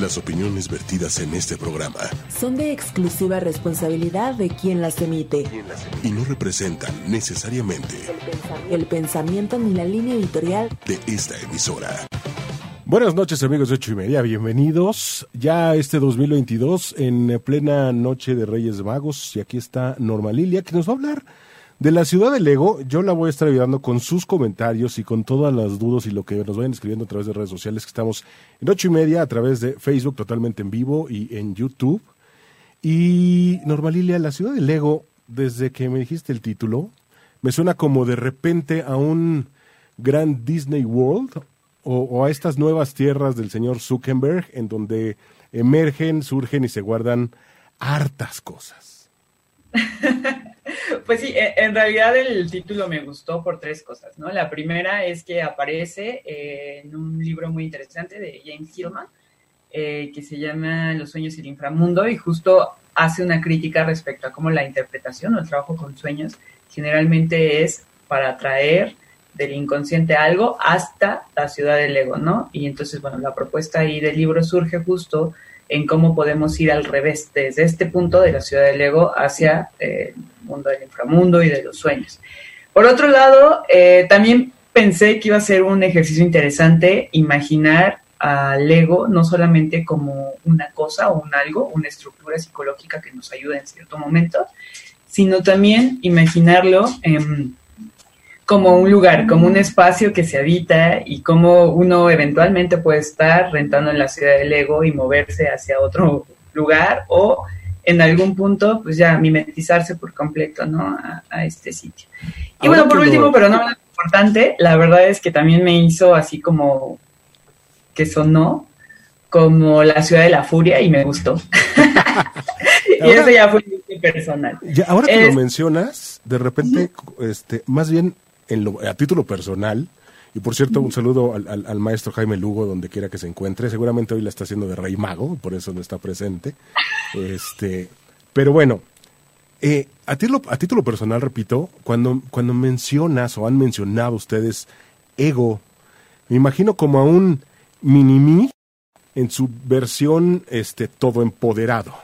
Las opiniones vertidas en este programa son de exclusiva responsabilidad de quien las emite. y no representan necesariamente el pensamiento ni la línea editorial de esta emisora. Buenas noches amigos de ocho y media, bienvenidos. Ya a este 2022 en plena noche de Reyes Magos y aquí está Norma Lilia que nos va a hablar de la ciudad del Lego, yo la voy a estar ayudando con sus comentarios y con todas las dudas y lo que nos vayan escribiendo a través de redes sociales, que estamos en ocho y media a través de Facebook totalmente en vivo y en YouTube. Y Normalilia, la ciudad del Lego, desde que me dijiste el título, me suena como de repente a un gran Disney World o, o a estas nuevas tierras del señor Zuckerberg, en donde emergen, surgen y se guardan hartas cosas. Pues sí, e, en realidad el título me gustó por tres cosas, ¿no? La primera es que aparece eh, en un libro muy interesante de James Hillman, eh, que se llama Los sueños y el inframundo, y justo hace una crítica respecto a cómo la interpretación o el trabajo con sueños generalmente es para traer del inconsciente algo hasta la ciudad del ego, ¿no? Y entonces, bueno, la propuesta ahí del libro surge justo en cómo podemos ir al revés, desde este punto de la ciudad del ego hacia eh, el mundo del inframundo y de los sueños. Por otro lado, eh, también pensé que iba a ser un ejercicio interesante imaginar al ego no solamente como una cosa o un algo, una estructura psicológica que nos ayuda en cierto momento, sino también imaginarlo en como un lugar, como un espacio que se habita y como uno eventualmente puede estar rentando en la ciudad del ego y moverse hacia otro lugar o en algún punto pues ya mimetizarse por completo, ¿no? A, este sitio. Y bueno, por último, pero no menos importante, la verdad es que también me hizo así como que sonó como la ciudad de la furia y me gustó. y eso ya fue personal. ahora que lo mencionas, de repente, este, más bien a título personal, y por cierto, un saludo al, maestro Jaime Lugo, donde quiera que se encuentre. Seguramente hoy la está haciendo de rey mago, por eso no está presente. Este, pero bueno, eh, a, título, a título personal, repito, cuando, cuando mencionas o han mencionado ustedes ego, me imagino como a un mini en su versión este, todo empoderado.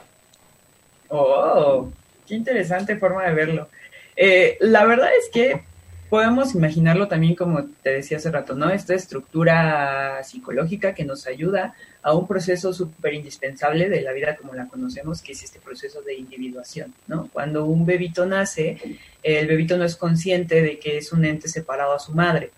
Oh, qué interesante forma de verlo. Eh, la verdad es que podemos imaginarlo también como te decía hace rato, ¿no? Esta estructura psicológica que nos ayuda a un proceso súper indispensable de la vida como la conocemos, que es este proceso de individuación, ¿no? Cuando un bebito nace, el bebito no es consciente de que es un ente separado a su madre,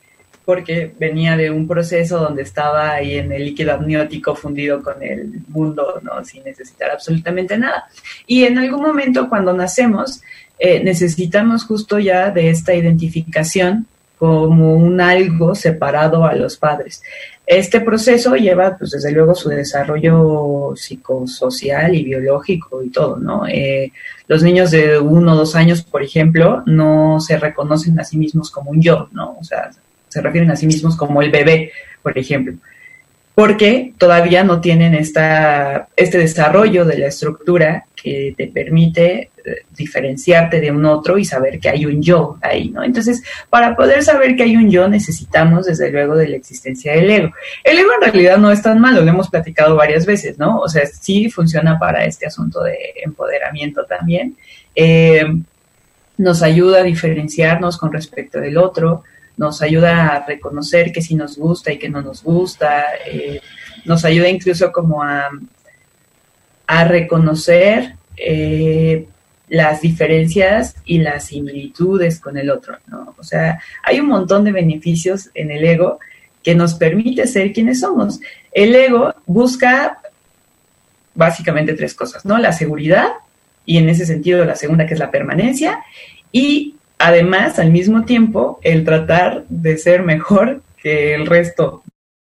porque venía de un proceso donde estaba ahí en el líquido amniótico fundido con el mundo, ¿no? Sin necesitar absolutamente nada. Y en algún momento cuando nacemos, eh, necesitamos justo ya de esta identificación como un algo separado a los padres. Este proceso lleva, pues desde luego, su desarrollo psicosocial y biológico y todo, ¿no? Eh, los niños de uno o dos años, por ejemplo, no se reconocen a sí mismos como un yo, ¿no? O sea, se refieren a sí mismos como el bebé, por ejemplo porque todavía no tienen esta, este desarrollo de la estructura que te permite eh, diferenciarte de un otro y saber que hay un yo ahí, ¿no? Entonces, para poder saber que hay un yo necesitamos desde luego de la existencia del ego. El ego en realidad no es tan malo, lo hemos platicado varias veces, ¿no? O sea, sí funciona para este asunto de empoderamiento también. Eh, nos ayuda a diferenciarnos con respecto del otro, nos ayuda a reconocer que sí nos gusta y que no nos gusta, eh, nos ayuda incluso como a, reconocer eh, las diferencias y las similitudes con el otro, ¿no? O sea, hay un montón de beneficios en el ego que nos permite ser quienes somos. El ego busca básicamente tres cosas, ¿no? La seguridad, y en ese sentido la segunda que es la permanencia, y además, al mismo tiempo, el tratar de ser mejor que el resto,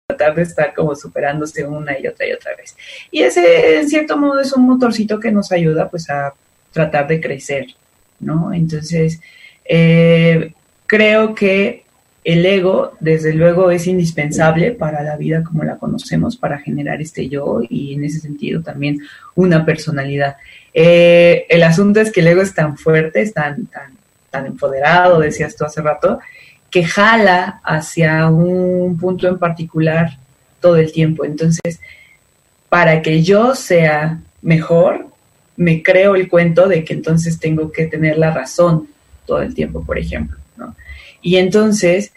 tratar de estar como superándose una y otra y otra vez. Y ese, en cierto modo, es un motorcito que nos ayuda pues a tratar de crecer, ¿no? Entonces, eh, creo que el ego, desde luego, es indispensable para la vida como la conocemos, para generar este yo y en ese sentido también una personalidad. Eh, el asunto es que el ego es tan fuerte, es tan, tan tan empoderado, decías tú hace rato, que jala hacia un punto en particular todo el tiempo. Entonces, para que yo sea mejor, me creo el cuento de que entonces tengo que tener la razón todo el tiempo, por ejemplo. ¿no? Y entonces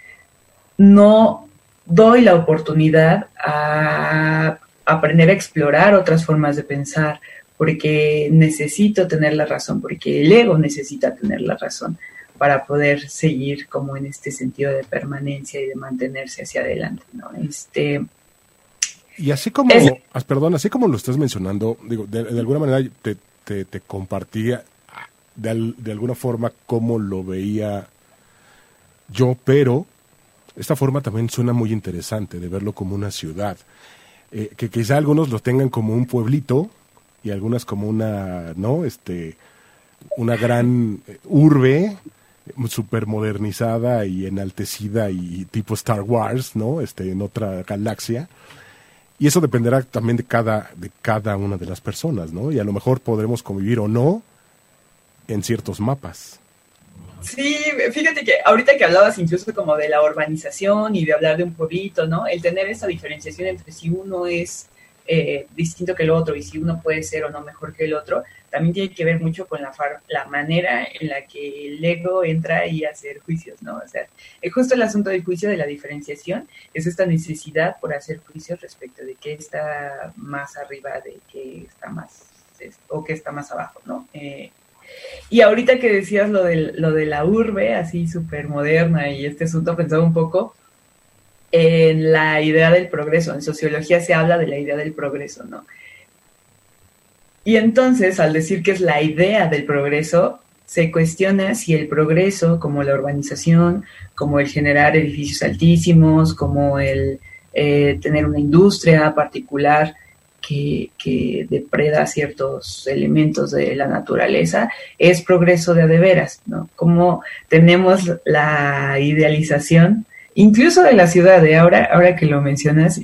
no doy la oportunidad a aprender a explorar otras formas de pensar, porque necesito tener la razón, porque el ego necesita tener la razón para poder seguir como en este sentido de permanencia y de mantenerse hacia adelante, ¿no? Este, y así como, perdón, así como lo estás mencionando, digo, de, alguna manera te, te, compartía de, de, alguna forma cómo lo veía yo, pero esta forma también suena muy interesante de verlo como una ciudad. Eh, que quizá algunos lo tengan como un pueblito y algunas como una, ¿no? Este, una gran urbe super modernizada y enaltecida y tipo Star Wars, ¿no? Este, en otra galaxia. Y eso dependerá también de cada, de cada una de las personas, ¿no? Y a lo mejor podremos convivir o no en ciertos mapas. Sí, fíjate que ahorita que hablabas incluso como de la urbanización y de hablar de un pueblito, ¿no? El tener esa diferenciación entre si uno es eh, distinto que el otro y si uno puede ser o no mejor que el otro, también tiene que ver mucho con la, la manera en la que el ego entra y hacer juicios, ¿no? O sea, es justo el asunto del juicio de la diferenciación es esta necesidad por hacer juicios respecto de qué está más arriba, de qué está más o qué está más abajo, ¿no? Eh, y ahorita que decías lo de, lo de la urbe, así súper moderna y este asunto, pensaba un poco en la idea del progreso. En sociología se habla de la idea del progreso, ¿no? Y entonces, al decir que es la idea del progreso, se cuestiona si el progreso, como la urbanización, como el generar edificios altísimos, como el eh, tener una industria particular que, que, depreda ciertos elementos de la naturaleza, es progreso de adeveras, ¿no? Como tenemos la idealización, incluso de la ciudad, de ahora, ahora que lo mencionas,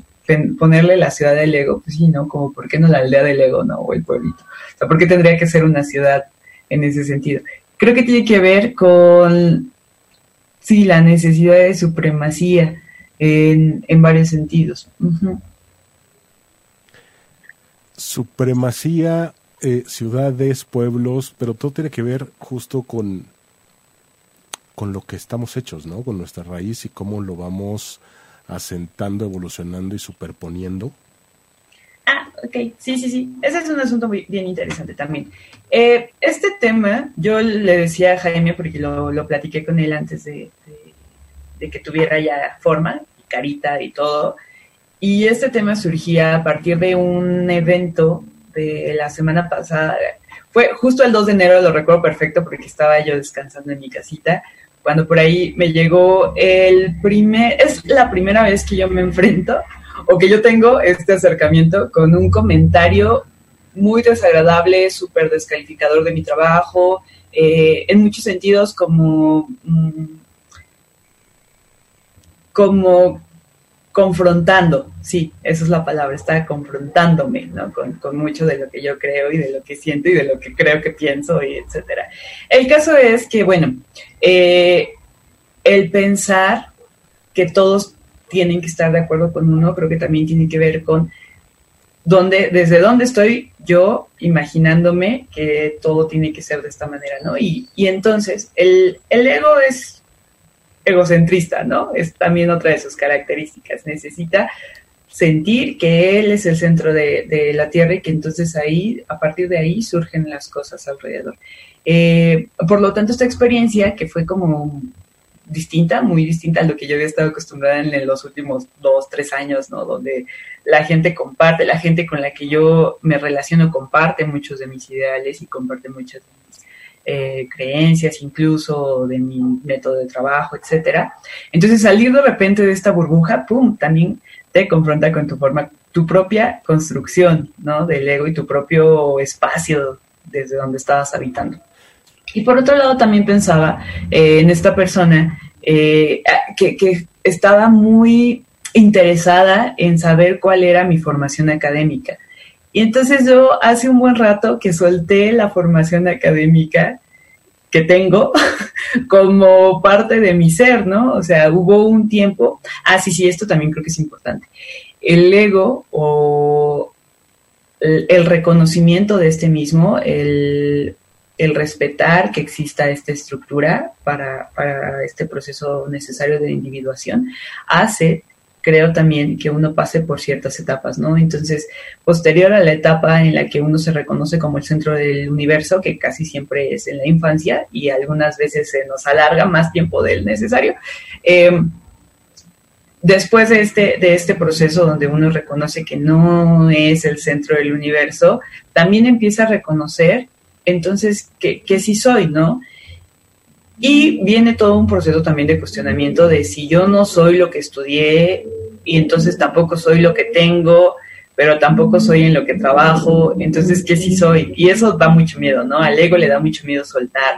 ponerle la ciudad del ego, pues sí, ¿no? Como, ¿por qué no la aldea del ego, no? O el pueblito. O sea, ¿por qué tendría que ser una ciudad en ese sentido? Creo que tiene que ver con, sí, la necesidad de supremacía en, en varios sentidos. Supremacía, eh, ciudades, pueblos, pero todo tiene que ver justo con, con lo que estamos hechos, ¿no? Con nuestra raíz y cómo lo vamos asentando, evolucionando y superponiendo? Ah, ok, sí, sí, sí. Ese es un asunto muy, bien interesante también. Eh, este tema, yo le decía a Jaime, porque lo, lo platiqué con él antes de, de, que tuviera ya forma, carita y todo, y este tema surgía a partir de un evento de la semana pasada. Fue justo el 2 de enero, lo recuerdo perfecto porque estaba yo descansando en mi casita cuando por ahí me llegó el primer, es la primera vez que yo me enfrento o que yo tengo este acercamiento con un comentario muy desagradable, súper descalificador de mi trabajo, eh, en muchos sentidos como, mm, como confrontando, sí, esa es la palabra, está confrontándome, ¿no? Con, mucho de lo que yo creo y de lo que siento y de lo que creo que pienso y etcétera. El caso es que, bueno, eh, el pensar que todos tienen que estar de acuerdo con uno, creo que también tiene que ver con dónde, desde dónde estoy yo imaginándome que todo tiene que ser de esta manera, ¿no? Y, y entonces, el, el ego es egocentrista, ¿no? Es también otra de sus características. Necesita sentir que él es el centro de, la Tierra y que entonces ahí, a partir de ahí, surgen las cosas alrededor. Eh, por lo tanto, esta experiencia que fue como distinta, muy distinta a lo que yo había estado acostumbrada en los últimos dos, tres años, ¿no? Donde la gente comparte, la gente con la que yo me relaciono comparte muchos de mis ideales y comparte muchas de mis eh, creencias, incluso de mi método de trabajo, etcétera. Entonces, salir de repente de esta burbuja, pum, también te confronta con tu forma, tu propia construcción, ¿no? Del ego y tu propio espacio desde donde estabas habitando. Y por otro lado, también pensaba eh, en esta persona eh, que, que estaba muy interesada en saber cuál era mi formación académica. Y entonces yo hace un buen rato que solté la formación académica que tengo como parte de mi ser, ¿no? O sea, hubo un tiempo, ah, sí, sí, esto también creo que es importante. El ego o el, reconocimiento de este mismo, el, respetar que exista esta estructura para, para este proceso necesario de individuación, hace creo también que uno pase por ciertas etapas, ¿no? Entonces, posterior a la etapa en la que uno se reconoce como el centro del universo, que casi siempre es en la infancia y algunas veces se nos alarga más tiempo del necesario, eh, después de este, de este proceso donde uno reconoce que no es el centro del universo, también empieza a reconocer entonces que, que sí soy, ¿no? Y viene todo un proceso también de cuestionamiento de si yo no soy lo que estudié y entonces tampoco soy lo que tengo, pero tampoco soy en lo que trabajo, entonces ¿qué sí soy? Y eso da mucho miedo, ¿no? Al ego le da mucho miedo soltar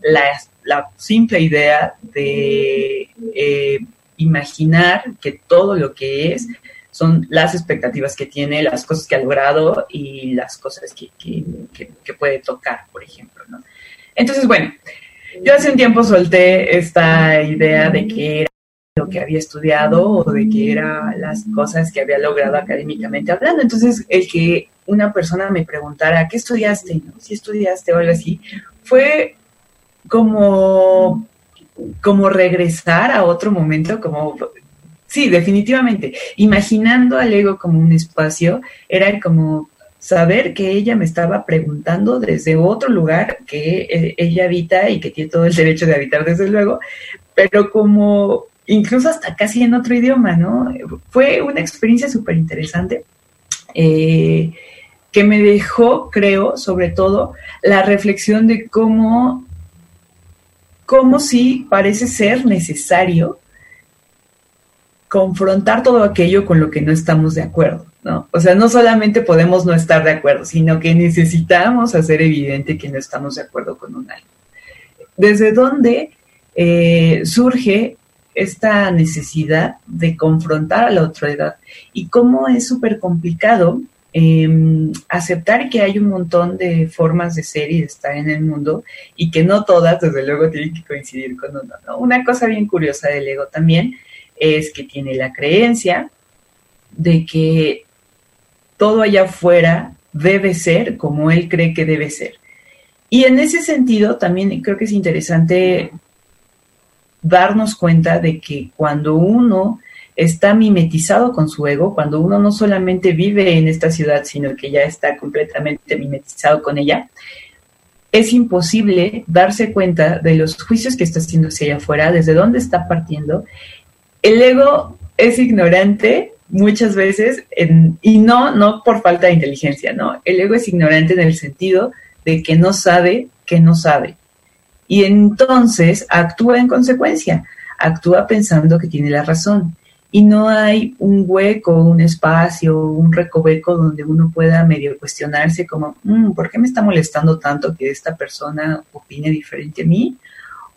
la, la simple idea de eh, imaginar que todo lo que es son las expectativas que tiene, las cosas que ha logrado y las cosas que, que, que puede tocar, por ejemplo, ¿no? Entonces, bueno, yo hace un tiempo solté esta idea de que era lo que había estudiado o de que eran las cosas que había logrado académicamente hablando. Entonces, el que una persona me preguntara, ¿qué estudiaste? Si estudiaste o algo así, fue como, como regresar a otro momento, como Sí, definitivamente. Imaginando al ego como un espacio, era como saber que ella me estaba preguntando desde otro lugar que eh, ella habita y que tiene todo el derecho de habitar desde luego, pero como incluso hasta casi en otro idioma, ¿no? Fue una experiencia súper interesante eh, que me dejó, creo, sobre todo, la reflexión de cómo, cómo sí parece ser necesario confrontar todo aquello con lo que no estamos de acuerdo. ¿No? O sea, no solamente podemos no estar de acuerdo, sino que necesitamos hacer evidente que no estamos de acuerdo con un algo. ¿Desde dónde eh, surge esta necesidad de confrontar a la otra edad? Y cómo es súper complicado em, aceptar que hay un montón de formas de ser y de estar en el mundo y que no todas, desde luego, tienen que coincidir con uno. ¿no? Una cosa bien curiosa del ego también es que tiene la creencia de que todo allá afuera debe ser como él cree que debe ser. Y en ese sentido, también creo que es interesante darnos cuenta de que cuando uno está mimetizado con su ego, cuando uno no solamente vive en esta ciudad, sino que ya está completamente mimetizado con ella, es imposible darse cuenta de los juicios que está haciendo hacia allá afuera, desde dónde está partiendo. El ego es ignorante muchas veces, y no, no por falta de inteligencia, ¿no? El ego es ignorante en el sentido de que no sabe que no sabe. Y entonces actúa en consecuencia, actúa pensando que tiene la razón. Y no hay un hueco, un espacio, un recoveco donde uno pueda medio cuestionarse como, mm, ¿por qué me está molestando tanto que esta persona opine diferente a mí?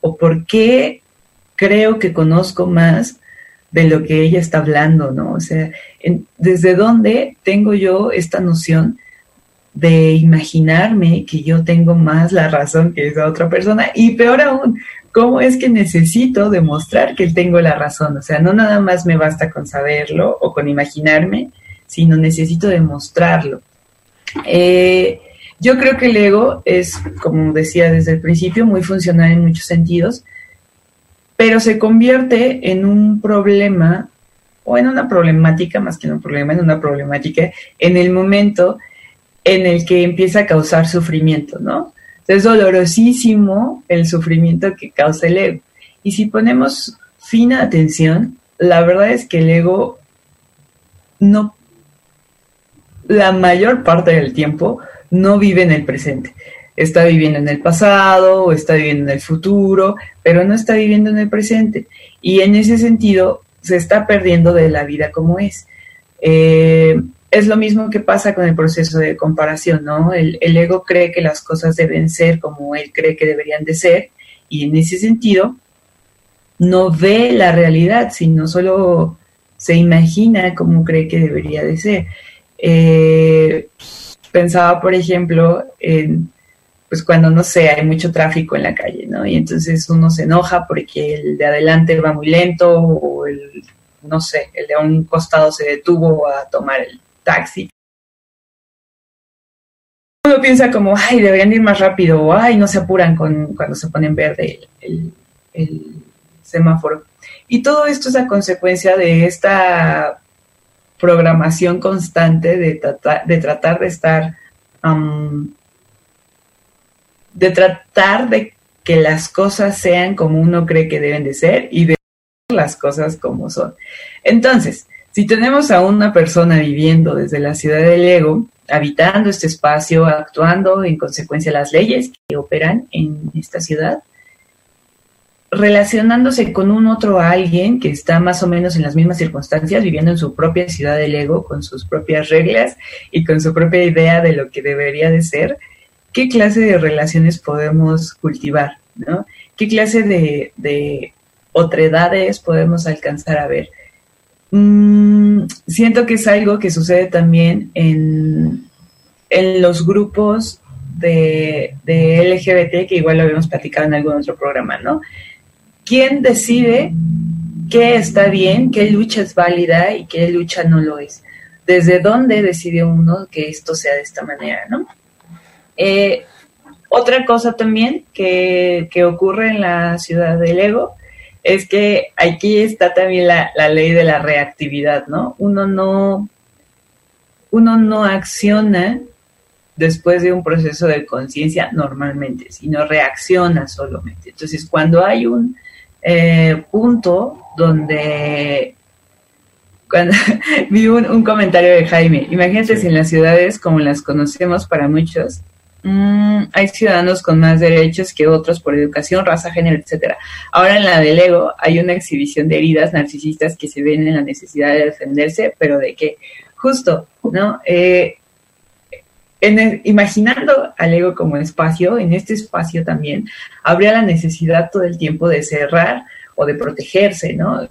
¿O por qué creo que conozco más de lo que ella está hablando, ¿no? O sea, ¿desde dónde tengo yo esta noción de imaginarme que yo tengo más la razón que esa otra persona? Y peor aún, ¿cómo es que necesito demostrar que tengo la razón? O sea, no nada más me basta con saberlo o con imaginarme, sino necesito demostrarlo. Eh, yo creo que el ego es, como decía desde el principio, muy funcional en muchos sentidos, pero se convierte en un problema o en una problemática, más que en un problema, en una problemática, en el momento en el que empieza a causar sufrimiento, ¿no? Es dolorosísimo el sufrimiento que causa el ego. Y si ponemos fina atención, la verdad es que el ego no, la mayor parte del tiempo no vive en el presente está viviendo en el pasado o está viviendo en el futuro, pero no está viviendo en el presente. Y en ese sentido se está perdiendo de la vida como es. Eh, es lo mismo que pasa con el proceso de comparación, ¿no? El, ego cree que las cosas deben ser como él cree que deberían de ser y en ese sentido no ve la realidad, sino solo se imagina cómo cree que debería de ser. Eh, pensaba, por ejemplo, en pues cuando, no sé, hay mucho tráfico en la calle, ¿no? Y entonces uno se enoja porque el de adelante va muy lento o el, no sé, el de un costado se detuvo a tomar el taxi. uno piensa como, ay, deberían ir más rápido, o ay, no se apuran con, cuando se pone en verde el, semáforo. Y todo esto es a consecuencia de esta programación constante de, de tratar de estar, de tratar de que las cosas sean como uno cree que deben de ser y de las cosas como son. Entonces, si tenemos a una persona viviendo desde la ciudad del ego, habitando este espacio, actuando en consecuencia las leyes que operan en esta ciudad, relacionándose con un otro alguien que está más o menos en las mismas circunstancias, viviendo en su propia ciudad del ego, con sus propias reglas y con su propia idea de lo que debería de ser, ¿qué clase de relaciones podemos cultivar? ¿no? ¿Qué clase de, de otredades podemos alcanzar a ver? Mm, siento que es algo que sucede también en, en los grupos de, de, LGBT, que igual lo habíamos platicado en algún otro programa, ¿no? quién decide qué está bien, qué lucha es válida y qué lucha no lo es. ¿Desde dónde decide uno que esto sea de esta manera, no? Eh, otra cosa también que, ocurre en la ciudad del ego es que aquí está también la, la ley de la reactividad, ¿no? Uno no, uno no acciona después de un proceso de conciencia normalmente, sino reacciona solamente. Entonces, cuando hay un eh, punto donde cuando vi un, comentario de Jaime, imagínate si en las ciudades como las conocemos para muchos, mm, hay ciudadanos con más derechos que otros por educación, raza, género, etcétera. Ahora en la del ego hay una exhibición de heridas narcisistas que se ven en la necesidad de defenderse, pero de que justo, ¿no? Eh, imaginando al ego como espacio, en este espacio también habría la necesidad todo el tiempo de cerrar o de protegerse, ¿no?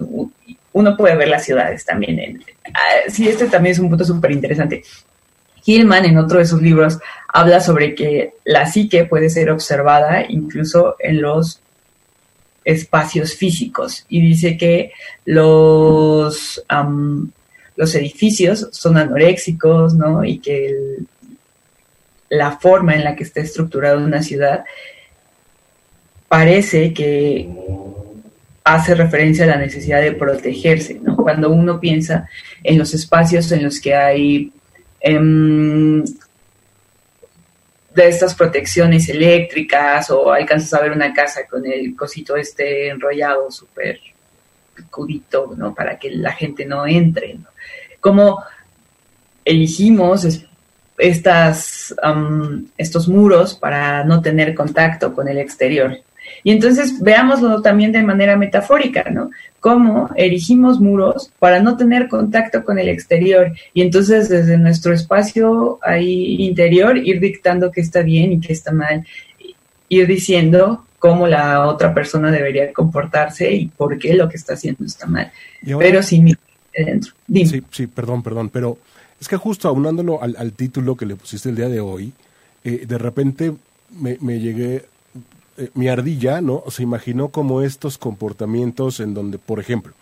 Uno puede ver las ciudades también. Ah, sí, este también es un punto súper interesante. Hillman, en otro de sus libros, habla sobre que la psique puede ser observada incluso en los espacios físicos y dice que los, los edificios son anoréxicos, ¿no? Y que la forma en la que está estructurada una ciudad parece que hace referencia a la necesidad de protegerse, ¿no? Cuando uno piensa en los espacios en los que hay em, de estas protecciones eléctricas o alcanzas a ver una casa con el cosito este enrollado súper cubito, ¿no? Para que la gente no entre, ¿no? Como elegimos estas, estos muros para no tener contacto con el exterior. Y entonces veámoslo también de manera metafórica, ¿no? Cómo erigimos muros para no tener contacto con el exterior y entonces desde nuestro espacio ahí interior ir dictando qué está bien y qué está mal, ir diciendo cómo la otra persona debería comportarse y por qué lo que está haciendo está mal. pero sin dentro. Sí, sí, perdón, perdón, pero es que justo aunándolo al, título que le pusiste el día de hoy, eh, de repente me, llegué, eh, mi ardilla, ¿no? Se imaginó como estos comportamientos en donde, por ejemplo,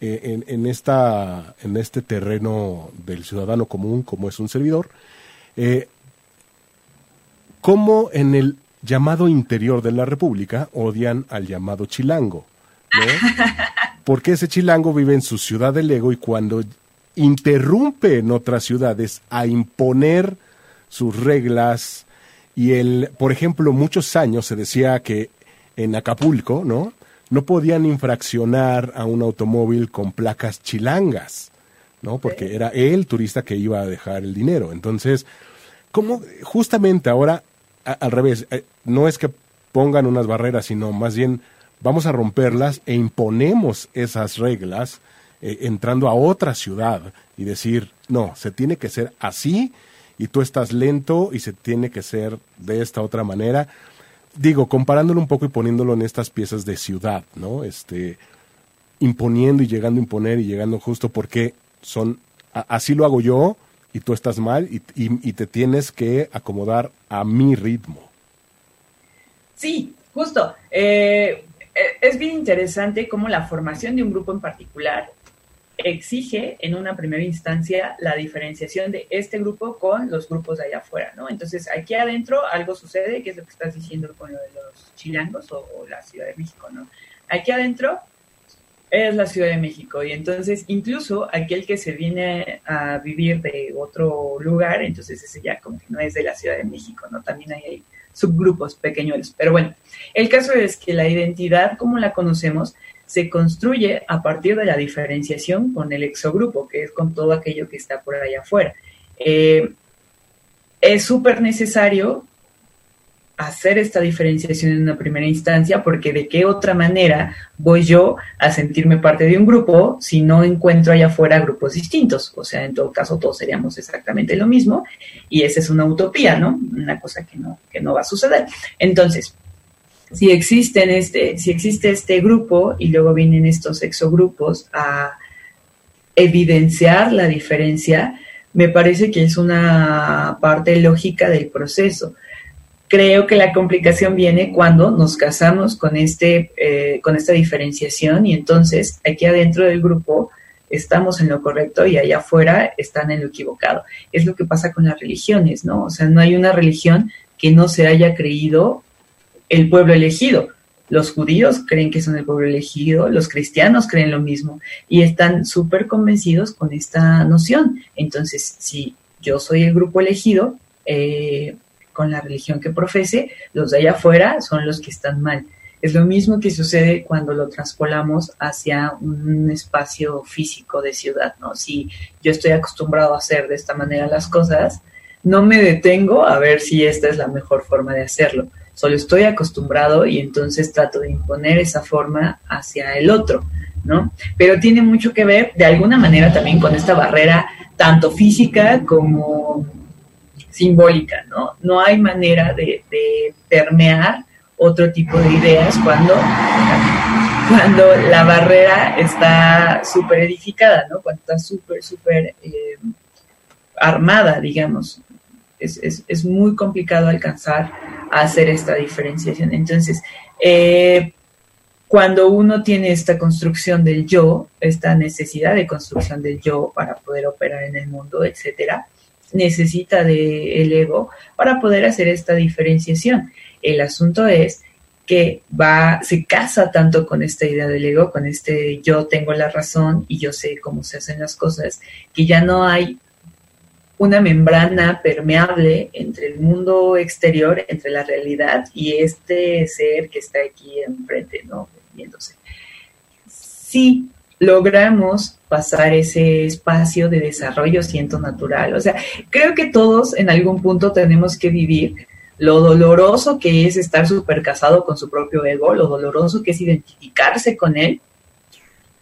eh, en, en, esta, en este terreno del ciudadano común, como es un servidor, como en el llamado interior de la República odian al llamado chilango, ¿no? Porque ese chilango vive en su ciudad del ego y cuando interrumpe en otras ciudades a imponer sus reglas y el, por ejemplo, muchos años se decía que en Acapulco, ¿no? No podían infraccionar a un automóvil con placas chilangas, ¿no? Porque era el turista que iba a dejar el dinero. Entonces, como justamente ahora al revés, eh, no es que pongan unas barreras, sino más bien vamos a romperlas e imponemos esas reglas eh, entrando a otra ciudad y decir, no, se tiene que ser así y tú estás lento y se tiene que ser de esta otra manera. Digo, comparándolo un poco y poniéndolo en estas piezas de ciudad, ¿no? Este, imponiendo y llegando a imponer y llegando justo porque son, así lo hago yo y tú estás mal y, te tienes que acomodar a mi ritmo. Sí, justo. Eh, eh, es bien interesante cómo la formación de un grupo en particular exige en una primera instancia la diferenciación de este grupo con los grupos de allá afuera, ¿no? Entonces, aquí adentro algo sucede, que es lo que estás diciendo con lo de los chilangos o, la Ciudad de México, ¿no? Aquí adentro es la Ciudad de México y entonces incluso aquel que se viene a vivir de otro lugar, entonces ese ya como que no es de la Ciudad de México, ¿no? También hay, subgrupos pequeños. Pero bueno, el caso es que la identidad como la conocemos se construye a partir de la diferenciación con el exogrupo, que es con todo aquello que está por allá afuera. Eh, es súper necesario hacer esta diferenciación en una primera instancia, porque de qué otra manera voy yo a sentirme parte de un grupo si no encuentro allá afuera grupos distintos. O sea, en todo caso todos seríamos exactamente lo mismo y esa es una utopía, ¿no? Una cosa que no, que no va a suceder. Entonces, si existen este, si existe este grupo y luego vienen estos exogrupos a evidenciar la diferencia, me parece que es una parte lógica del proceso creo que la complicación viene cuando nos casamos con, este, eh, con esta diferenciación y entonces aquí adentro del grupo estamos en lo correcto y allá afuera están en lo equivocado. Es lo que pasa con las religiones, ¿no? O sea, no hay una religión que no se haya creído el pueblo elegido. Los judíos creen que son el pueblo elegido, los cristianos creen lo mismo y están súper convencidos con esta noción. Entonces, si yo soy el grupo elegido, eh, con la religión que profese, los de allá afuera son los que están mal. Es lo mismo que sucede cuando lo traspolamos hacia un espacio físico de ciudad, ¿no? Si yo estoy acostumbrado a hacer de esta manera las cosas, no me detengo a ver si esta es la mejor forma de hacerlo. Solo estoy acostumbrado y entonces trato de imponer esa forma hacia el otro, ¿no? Pero tiene mucho que ver de alguna manera también con esta barrera tanto física como simbólica, ¿no? No hay manera de, permear otro tipo de ideas cuando, cuando la barrera está súper edificada, ¿no? Cuando está súper, súper eh, armada, digamos. Es, es, muy complicado alcanzar a hacer esta diferenciación. Entonces, eh, cuando uno tiene esta construcción del yo, esta necesidad de construcción del yo para poder operar en el mundo, etcétera, necesita del ego para poder hacer esta diferenciación. El asunto es que va, se casa tanto con esta idea del ego, con este yo tengo la razón y yo sé cómo se hacen las cosas, que ya no hay una membrana permeable entre el mundo exterior, entre la realidad y este ser que está aquí enfrente, ¿no? Viéndose. Sí, logramos pasar ese espacio de desarrollo siento natural. O sea, creo que todos en algún punto tenemos que vivir lo doloroso que es estar súper casado con su propio ego, lo doloroso que es identificarse con él,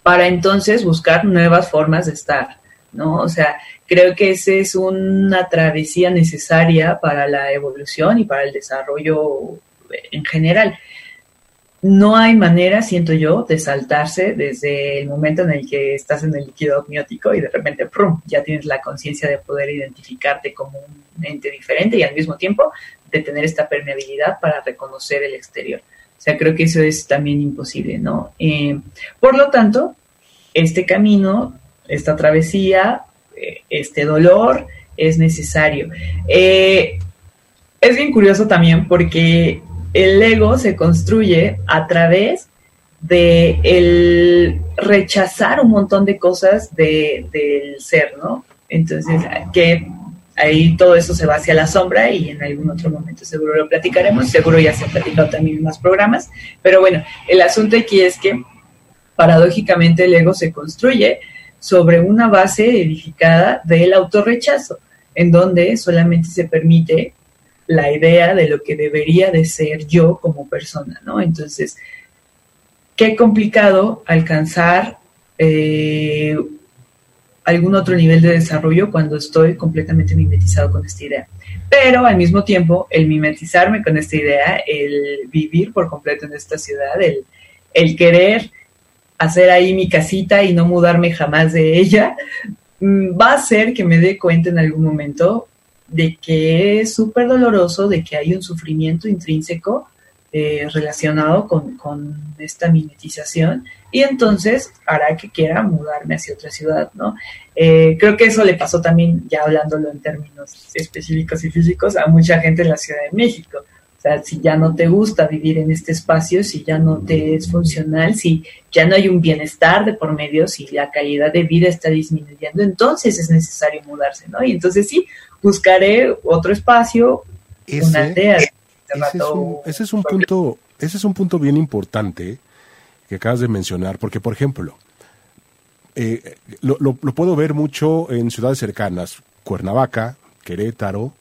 para entonces buscar nuevas formas de estar, ¿no? O sea, creo que esa es una travesía necesaria para la evolución y para el desarrollo en general no hay manera, siento yo, de saltarse desde el momento en el que estás en el líquido amniótico y de repente ¡prum! ya tienes la conciencia de poder identificarte como un ente diferente y al mismo tiempo de tener esta permeabilidad para reconocer el exterior. O sea, creo que eso es también imposible, ¿no? Eh, por lo tanto, este camino, esta travesía, eh, este dolor es necesario. Eh, es bien curioso también porque el ego se construye a través de el rechazar un montón de cosas del ser, ¿no? Entonces, que ahí todo eso se va hacia la sombra y en algún otro momento seguro lo platicaremos, seguro ya se ha platicado también en más programas, pero bueno, el asunto aquí es que paradójicamente el ego se construye sobre una base edificada del autorrechazo, en donde solamente se permite la idea de lo que debería de ser yo como persona, ¿no? Entonces, qué complicado alcanzar eh, algún otro nivel de desarrollo cuando estoy completamente mimetizado con esta idea. Pero al mismo tiempo, el mimetizarme con esta idea, el vivir por completo en esta ciudad, el, el querer hacer ahí mi casita y no mudarme jamás de ella, mm, va a hacer que me dé cuenta en algún momento de que es súper doloroso, de que hay un sufrimiento intrínseco eh, relacionado con, con, esta mimetización y entonces hará que quiera mudarme hacia otra ciudad, ¿no? Eh, creo que eso le pasó también, ya hablándolo en términos específicos y físicos, a mucha gente en la Ciudad de México. Sea, si ya no te gusta vivir en este espacio, si ya no te es funcional, si ya no hay un bienestar de por medio, si la calidad de vida está disminuyendo, entonces es necesario mudarse, ¿no? Y entonces sí, buscaré otro espacio, una aldea ese es un, punto, ese es un punto bien importante que acabas de mencionar, porque por ejemplo, eh, lo, lo, puedo ver mucho en ciudades cercanas, Cuernavaca, Querétaro,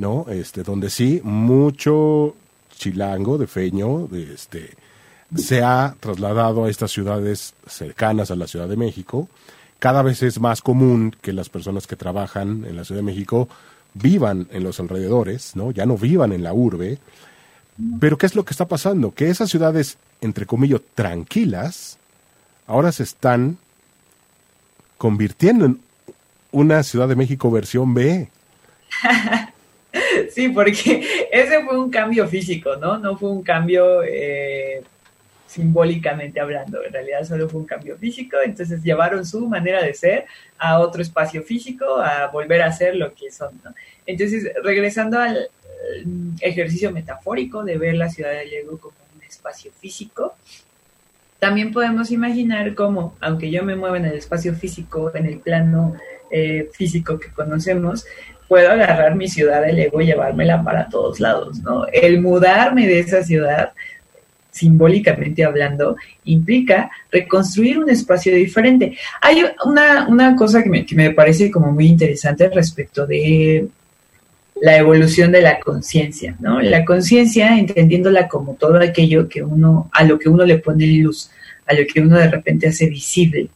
¿no? Este, donde sí, mucho chilango, de feño, de este, se ha trasladado a estas ciudades cercanas a la Ciudad de México. Cada vez es más común que las personas que trabajan en la Ciudad de México vivan en los alrededores, ¿no? Ya no vivan en la urbe. Pero ¿qué es lo que está pasando? Que esas ciudades, entre comillas, tranquilas, ahora se están convirtiendo en una Ciudad de México versión B. sí, porque ese fue un cambio físico, ¿no? No fue un cambio eh, simbólicamente hablando, en realidad solo fue un cambio físico, entonces llevaron su manera de ser a otro espacio físico, a volver a ser lo que son. ¿no? Entonces, regresando al ejercicio metafórico de ver la ciudad de Lego como un espacio físico, también podemos imaginar cómo, aunque yo me mueva en el espacio físico, en el plano eh, físico que conocemos, puedo agarrar mi ciudad de Lego y llevármela para todos lados, ¿no? El mudarme de esa ciudad simbólicamente hablando, implica reconstruir un espacio diferente. Hay una, una cosa que me, que me, parece como muy interesante respecto de la evolución de la conciencia, ¿no? La conciencia, entendiéndola como todo aquello que uno, a lo que uno le pone luz, a lo que uno de repente hace visible.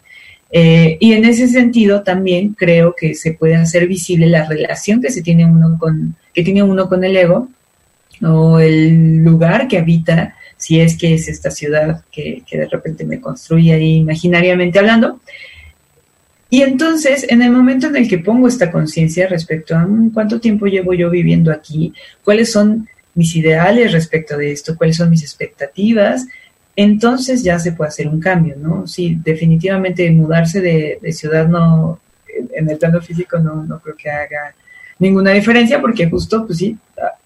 Eh, y en ese sentido también creo que se puede hacer visible la relación que se tiene uno con, que tiene uno con el ego, o el lugar que habita si es que es esta ciudad que, de repente me construye ahí imaginariamente hablando. Y entonces, en el momento en el que pongo esta conciencia respecto a mm, cuánto tiempo llevo yo viviendo aquí, cuáles son mis ideales respecto de esto, cuáles son mis expectativas, entonces ya se puede hacer un cambio, ¿no? Sí, definitivamente mudarse de, ciudad no, en el plano físico no, no creo que haga ninguna diferencia porque justo, pues sí,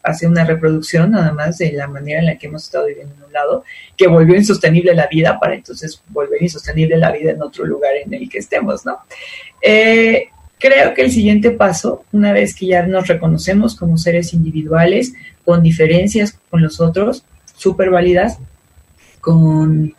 hace una reproducción nada más de la manera en la que hemos estado viviendo en un lado, que volvió insostenible la vida para entonces volver insostenible la vida en otro lugar en el que estemos, ¿no? Eh, creo que el siguiente paso, una vez que ya nos reconocemos como seres individuales, con diferencias con los otros, súper válidas, con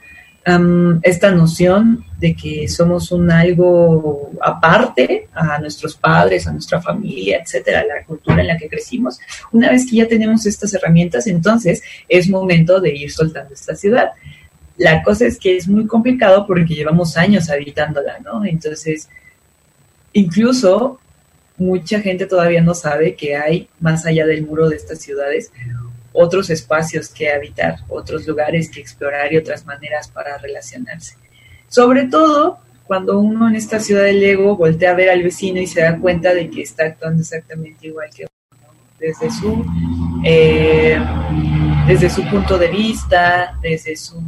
esta noción de que somos un algo aparte a nuestros padres, a nuestra familia, etcétera, la cultura en la que crecimos. Una vez que ya tenemos estas herramientas, entonces es momento de ir soltando esta ciudad. La cosa es que es muy complicado porque llevamos años habitándola, ¿no? Entonces, incluso mucha gente todavía no sabe que hay más allá del muro de estas ciudades otros espacios que habitar, otros lugares que explorar y otras maneras para relacionarse. Sobre todo cuando uno en esta ciudad del ego voltea a ver al vecino y se da cuenta de que está actuando exactamente igual que uno, desde su, eh, desde su punto de vista, desde su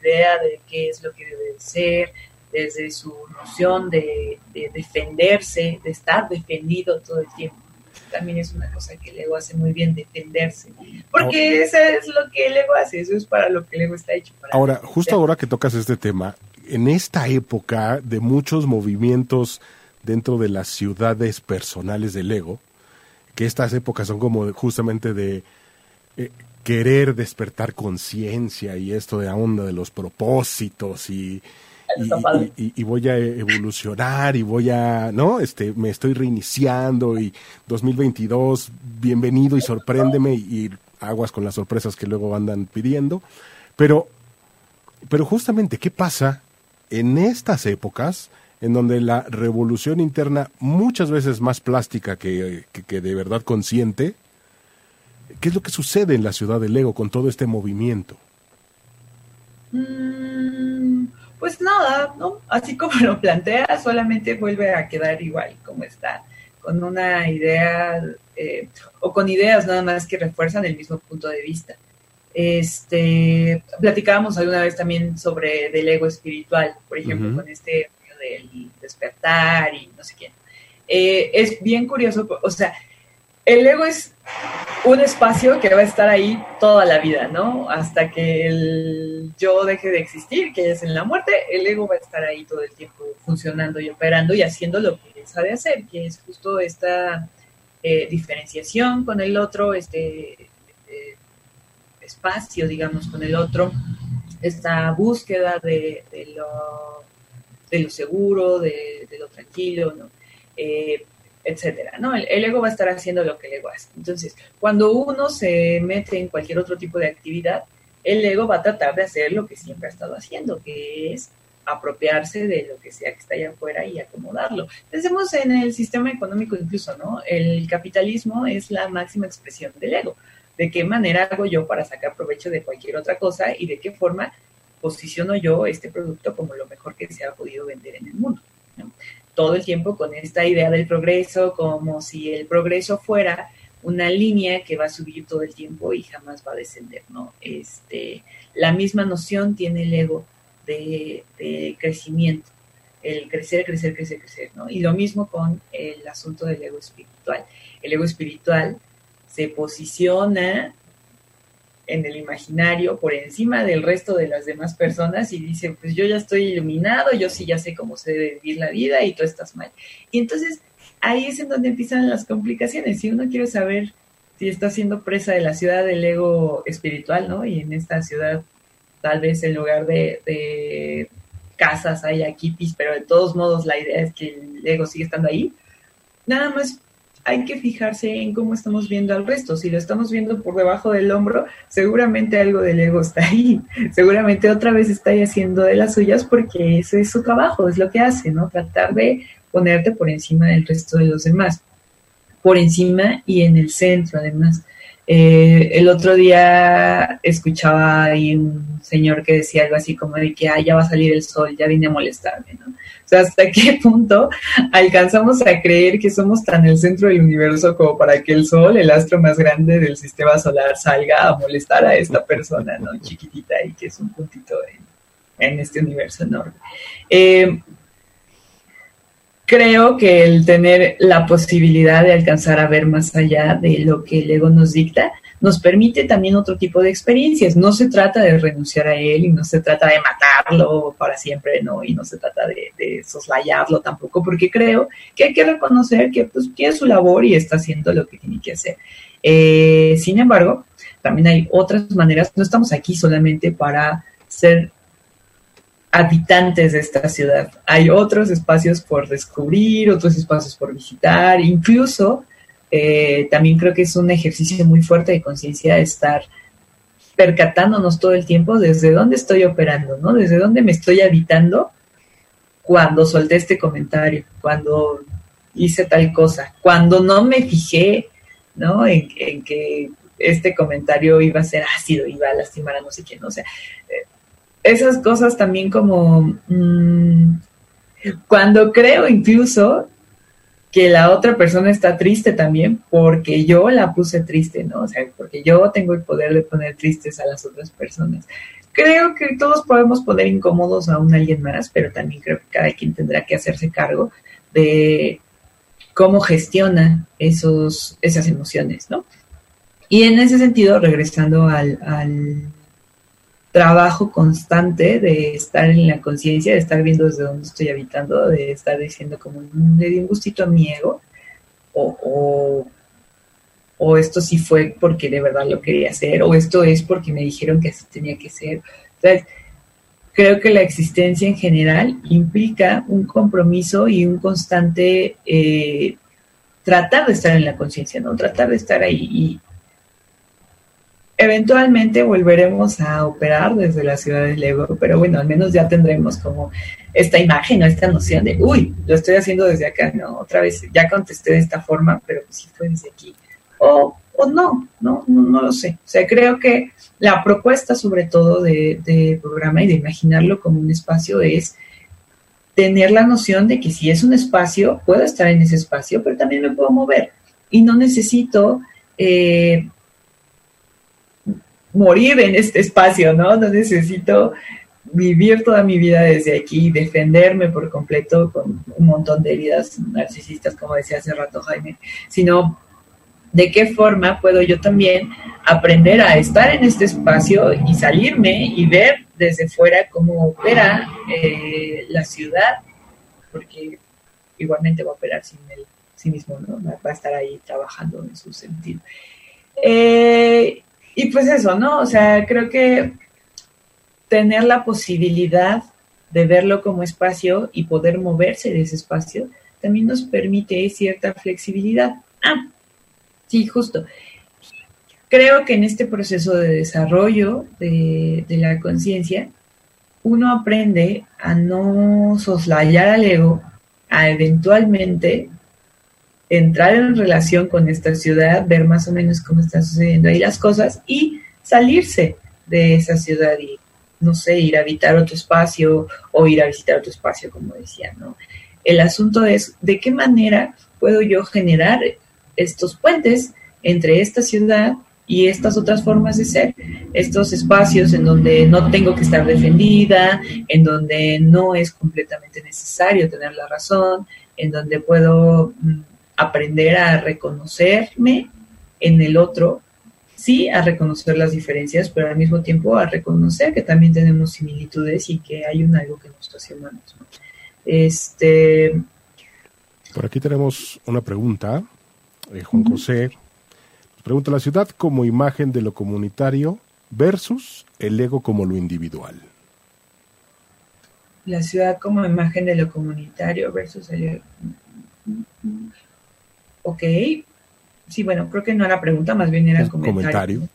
idea de qué es lo que debe ser, desde su noción de defenderse, de estar defendido todo el tiempo también es una cosa que el ego hace muy bien, defenderse. Porque eso es lo que el ego hace, eso es para lo que el ego está hecho. ahora, justo ahora que tocas este tema, en esta época de muchos movimientos dentro de las ciudades personales del ego, que estas épocas son como justamente de eh, querer despertar conciencia y esto de la onda de los propósitos y y, voy a evolucionar y voy a, ¿no? Este, me estoy reiniciando y 2022, bienvenido y sorpréndeme y, aguas con las sorpresas que luego andan pidiendo. Pero, pero justamente, ¿qué pasa en estas épocas en donde la revolución interna, muchas veces más plástica que, que, de verdad consciente, ¿qué es lo que sucede en la ciudad del ego con todo este movimiento? Mm, pues nada, ¿no? Así como lo plantea, solamente vuelve a quedar igual como está, con una idea eh, o con ideas nada más que refuerzan el mismo punto de vista. Este, platicábamos alguna vez también sobre del ego espiritual, por ejemplo, con este del despertar y no sé qué. Eh, es bien curioso, o sea, el ego es un espacio que va a estar ahí toda la vida, ¿no? Hasta que el yo deje de existir, que es en la muerte, el ego va a estar ahí todo el tiempo funcionando y operando y haciendo lo que sabe hacer, que es justo esta eh, diferenciación con el otro, este eh, espacio, digamos, con el otro, esta búsqueda de, lo, seguro, de, lo tranquilo, ¿no? Eh, etcétera, ¿no? El, ego va a estar haciendo lo que el ego hace. Entonces, cuando uno se mete en cualquier otro tipo de actividad, el ego va a tratar de hacer lo que siempre ha estado haciendo, que es apropiarse de lo que sea que está allá afuera y acomodarlo. Pensemos en el sistema económico incluso, ¿no? El capitalismo es la máxima expresión del ego. ¿De qué manera hago yo para sacar provecho de cualquier otra cosa y de qué forma posiciono yo este producto como lo mejor que se ha podido vender en el mundo? ¿no? Todo el tiempo con esta idea del progreso, como si el progreso fuera una línea que va a subir todo el tiempo y jamás va a descender, ¿no? Este, la misma noción tiene el ego de, crecimiento, el crecer, crecer, crecer, crecer, ¿no? Y lo mismo con el asunto del ego espiritual. El ego espiritual se posiciona en el imaginario por encima del resto de las demás personas y dice, pues yo ya estoy iluminado, yo sí ya sé cómo se debe vivir la vida y tú estás mal. Y entonces ahí es en donde empiezan las complicaciones. Si uno quiere saber si está siendo presa de la ciudad del ego espiritual, ¿no? Y en esta ciudad tal vez en lugar de, de casas hay equipis, pero de todos modos la idea es que el ego sigue estando ahí. Nada más hay que fijarse en cómo estamos viendo al resto. Si lo estamos viendo por debajo del hombro, seguramente algo del ego está ahí. Seguramente otra vez está ahí haciendo de las suyas porque ese es su trabajo, es lo que hace, ¿no? Tratar de ponerte por encima del resto de los demás. Por encima y en el centro, además. Eh, el otro día escuchaba ahí un señor que decía algo así como de que ya va a salir el sol, ya vine a molestarme, ¿no? O sea, hasta qué punto alcanzamos a creer que somos tan el centro del universo como para que el sol, el astro más grande del sistema solar, salga a molestar a esta persona, ¿no? Chiquitita y que es un puntito en, este universo enorme. Eh, creo que el tener la posibilidad de alcanzar a ver más allá de lo que el ego nos dicta, nos permite también otro tipo de experiencias. No se trata de renunciar a él y no se trata de matarlo para siempre, no, y no se trata de, soslayarlo tampoco, porque creo que hay que reconocer que pues, tiene su labor y está haciendo lo que tiene que hacer. Eh, sin embargo, también hay otras maneras, no estamos aquí solamente para ser habitantes de esta ciudad. Hay otros espacios por descubrir, otros espacios por visitar, incluso eh, también creo que es un ejercicio muy fuerte de conciencia estar percatándonos todo el tiempo desde dónde estoy operando, ¿no? Desde dónde me estoy habitando cuando solté este comentario, cuando hice tal cosa, cuando no me fijé, ¿no? En, que este comentario iba a ser ácido, iba a lastimar a no sé quién, o sea, eh, esas cosas también como mm, cuando creo incluso que la otra persona está triste también porque yo la puse triste, ¿no? O sea, porque yo tengo el poder de poner tristes a las otras personas. Creo que todos podemos poner incómodos a un alguien más, pero también creo que cada quien tendrá que hacerse cargo de cómo gestiona esos, esas emociones, ¿no? Y en ese sentido, regresando al trabajo constante de estar en la conciencia, de estar viendo desde dónde estoy habitando, de estar diciendo como le di un gustito a mi ego, o, o, esto sí fue porque de verdad lo quería hacer, o esto es porque me dijeron que así tenía que ser. Entonces, creo que la existencia en general implica un compromiso y un constante eh, tratar de estar en la conciencia, ¿no? Tratar de estar ahí. Y, eventualmente volveremos a operar desde la ciudad del ego, pero bueno, al menos ya tendremos como esta imagen o esta noción de, uy, lo estoy haciendo desde acá, no, otra vez ya contesté de esta forma, pero sí fue desde aquí. O, o no, no, no, lo sé. O sea, creo que la propuesta sobre todo de, de programa y de imaginarlo como un espacio es tener la noción de que si es un espacio, puedo estar en ese espacio, pero también me puedo mover. Y no necesito eh, morir en este espacio, ¿no? No necesito vivir toda mi vida desde aquí, defenderme por completo con un montón de heridas narcisistas, como decía hace rato Jaime, sino de qué forma puedo yo también aprender a estar en este espacio y salirme y ver desde fuera cómo opera eh, la ciudad, porque igualmente va a operar sin él, sí mismo, ¿no? Va a estar ahí trabajando en su sentido. Eh, y pues eso, ¿no? O sea, creo que tener la posibilidad de verlo como espacio y poder moverse de ese espacio también nos permite cierta flexibilidad. Ah, sí, justo. Creo que en este proceso de desarrollo de, la conciencia, uno aprende a no soslayar al ego, a eventualmente entrar en relación con esta ciudad, ver más o menos cómo están sucediendo ahí las cosas y salirse de esa ciudad y no sé, ir a habitar otro espacio o ir a visitar otro espacio, como decía, ¿no? El asunto es de qué manera puedo yo generar estos puentes entre esta ciudad y estas otras formas de ser, estos espacios en donde no tengo que estar defendida, en donde no es completamente necesario tener la razón, en donde puedo mm, aprender a reconocerme en el otro sí a reconocer las diferencias, pero al mismo tiempo a reconocer que también tenemos similitudes y que hay un algo que nos hace humanos. Este... Por aquí tenemos una pregunta. Eh, Juan José pregunta, la ciudad como imagen de lo comunitario versus el ego como lo individual. La ciudad como imagen de lo comunitario versus el ego. Ok, Sí, bueno, creo que no era pregunta, más bien era comentario. comentario.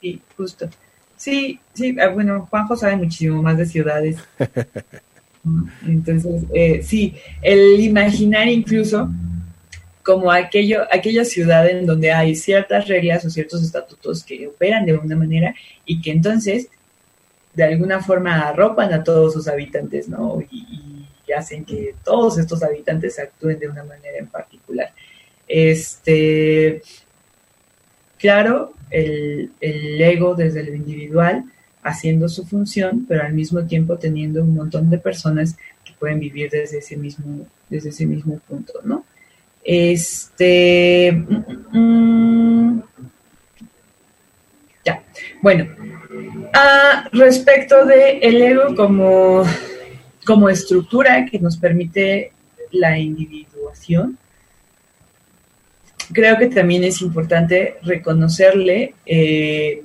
Sí, justo. Sí, sí, ah, bueno, Juanjo sabe muchísimo más de ciudades. Entonces, eh, sí, el imaginar incluso como aquello, aquella ciudad en donde hay ciertas reglas o ciertos estatutos que operan de una manera y que entonces de alguna forma arropan a todos sus habitantes, ¿no? y hacen que todos estos habitantes actúen de una manera en particular. Este, claro, el, ego desde lo individual haciendo su función, pero al mismo tiempo teniendo un montón de personas que pueden vivir desde ese mismo, desde ese mismo punto, ¿no? Este, mm, mm, ya, bueno, ah, respecto de el ego como, como estructura que nos permite la individuación, creo que también es importante reconocerle eh,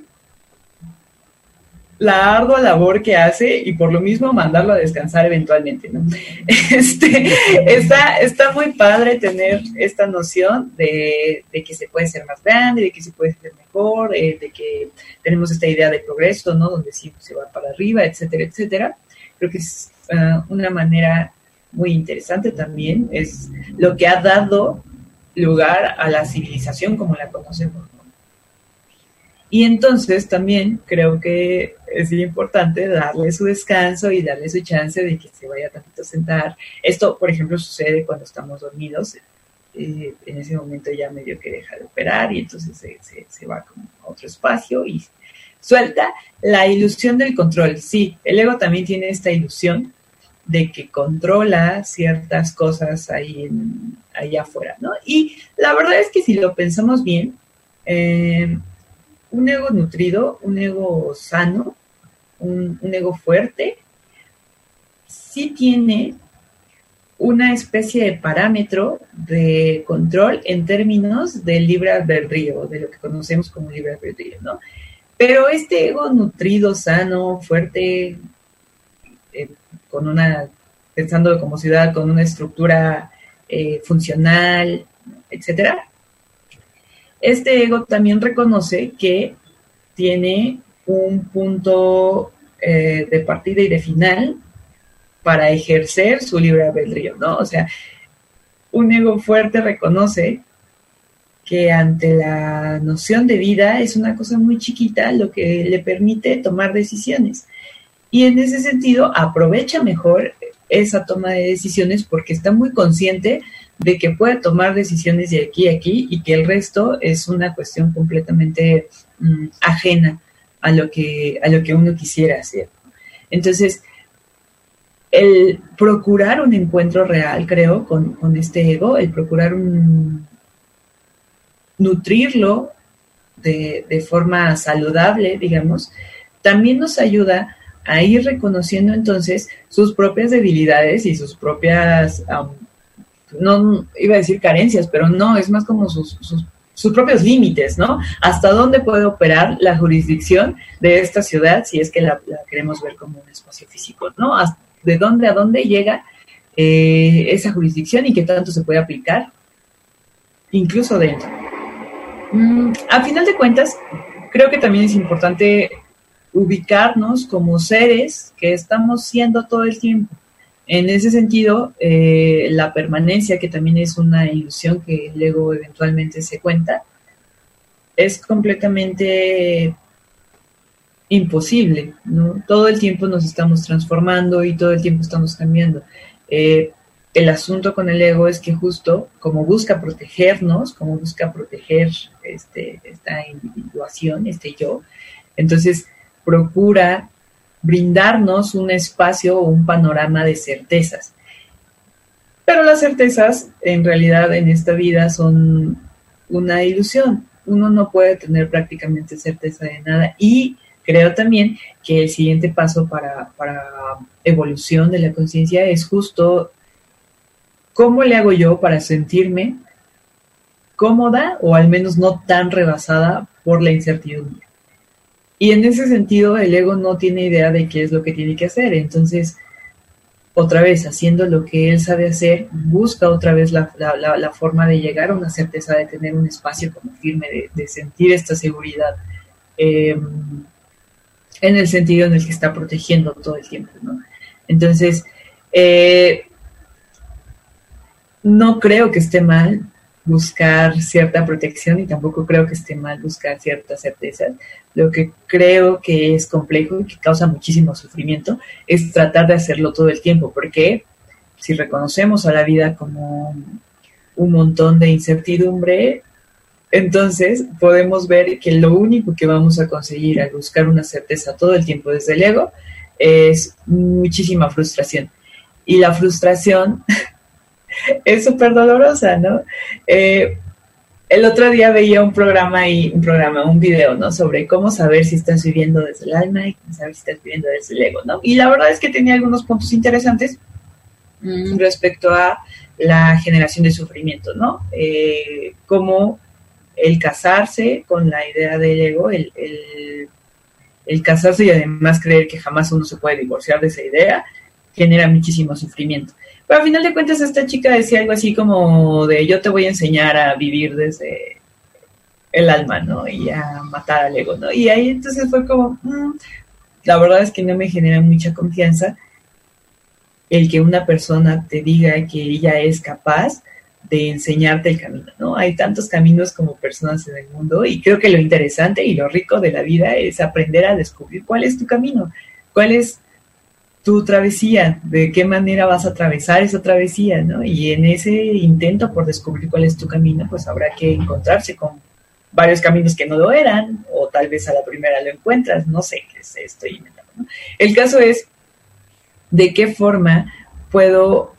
la ardua labor que hace y por lo mismo mandarlo a descansar eventualmente, ¿no? Este, está, está muy padre tener esta noción de, que se puede ser más grande, de que se puede ser mejor, eh, de que tenemos esta idea de progreso, ¿no? Donde sí se va para arriba, etcétera, etcétera. Creo que es ah, una manera muy interesante también, es lo que ha dado lugar a la civilización como la conocemos. Y entonces también creo que es importante darle su descanso y darle su chance de que se vaya tantito a sentar. Esto, por ejemplo, sucede cuando estamos dormidos. Eh, en ese momento ya medio que deja de operar y entonces se, se va como a otro espacio y suelta la ilusión del control. Sí, el ego también tiene esta ilusión de que controla ciertas cosas ahí allá afuera, ¿no? Y la verdad es que si lo pensamos bien, eh, un ego nutrido, un ego sano, un, ego fuerte, sí tiene una especie de parámetro de control en términos del libre albedrío, de lo que conocemos como libre albedrío, ¿no? Pero este ego nutrido, sano, fuerte, con una, pensando como ciudad, con una estructura eh, funcional, etcétera. Este ego también reconoce que tiene un punto eh, de partida y de final para ejercer su libre albedrío, ¿no? O sea, un ego fuerte reconoce que ante la noción de vida es una cosa muy chiquita lo que le permite tomar decisiones. Y en ese sentido aprovecha mejor esa toma de decisiones porque está muy consciente de que puede tomar decisiones de aquí a aquí y que el resto es una cuestión completamente mm, ajena a lo que, a lo que uno quisiera hacer. Entonces, el procurar un encuentro real, creo, con, este ego, el procurar un, nutrirlo de, de, forma saludable, digamos, también nos ayuda a ir reconociendo entonces sus propias debilidades y sus propias, no iba a decir carencias, pero no, es más como sus, sus, propios límites, ¿no? Hasta dónde puede operar la jurisdicción de esta ciudad si es que la, queremos ver como un espacio físico, ¿no? de dónde a dónde llega eh, esa jurisdicción y qué tanto se puede aplicar, incluso dentro. Mm, a final de cuentas, creo que también es importante ubicarnos como seres que estamos siendo todo el tiempo. En ese sentido, eh, la permanencia, que también es una ilusión que luego eventualmente se cuenta, es completamente imposible, ¿no? Todo el tiempo nos estamos transformando y todo el tiempo estamos cambiando. Eh, el asunto con el ego es que justo como busca protegernos, como busca proteger este, esta individuación, este yo, entonces procura brindarnos un espacio o un panorama de certezas. Pero las certezas en realidad en esta vida son una ilusión. Uno no puede tener prácticamente certeza de nada y creo también que el siguiente paso para, para evolución de la conciencia es justo cómo le hago yo para sentirme cómoda o al menos no tan rebasada por la incertidumbre. Y en ese sentido, el ego no tiene idea de qué es lo que tiene que hacer. Entonces, otra vez, haciendo lo que él sabe hacer, busca otra vez la, forma de llegar a una certeza, de tener un espacio como firme, de, sentir esta seguridad, em, en el sentido en el que está protegiendo todo el tiempo. ¿no? Entonces, eh, no creo que esté mal buscar cierta protección y tampoco creo que esté mal buscar ciertas certezas. Lo que creo que es complejo y que causa muchísimo sufrimiento es tratar de hacerlo todo el tiempo, porque si reconocemos a la vida como un montón de incertidumbre, entonces podemos ver que lo único que vamos a conseguir al buscar una certeza todo el tiempo desde el ego es muchísima frustración. Y la frustración es súper dolorosa, ¿no? Eh, el otro día veía un programa y un programa, un video, ¿no? Sobre cómo saber si estás viviendo desde el alma y cómo saber si estás viviendo desde el ego, ¿no? Y la verdad es que tenía algunos puntos interesantes mm, respecto a la generación de sufrimiento, ¿no? Eh, como el casarse con la idea del ego, el, el casarse y además creer que jamás uno se puede divorciar de esa idea, genera muchísimo sufrimiento. Pero al final de cuentas esta chica decía algo así como de yo te voy a enseñar a vivir desde el alma, ¿no? Y a matar al ego, ¿no? Y ahí entonces fue como, mm, la verdad es que no me genera mucha confianza el que una persona te diga que ella es capaz de enseñarte el camino, ¿no? Hay tantos caminos como personas en el mundo y creo que lo interesante y lo rico de la vida es aprender a descubrir cuál es tu camino, cuál es tu travesía, de qué manera vas a atravesar esa travesía, ¿no? Y en ese intento por descubrir cuál es tu camino, pues habrá que encontrarse con varios caminos que no lo eran, o tal vez a la primera lo encuentras, no sé qué es esto. ¿no? El caso es de qué forma puedo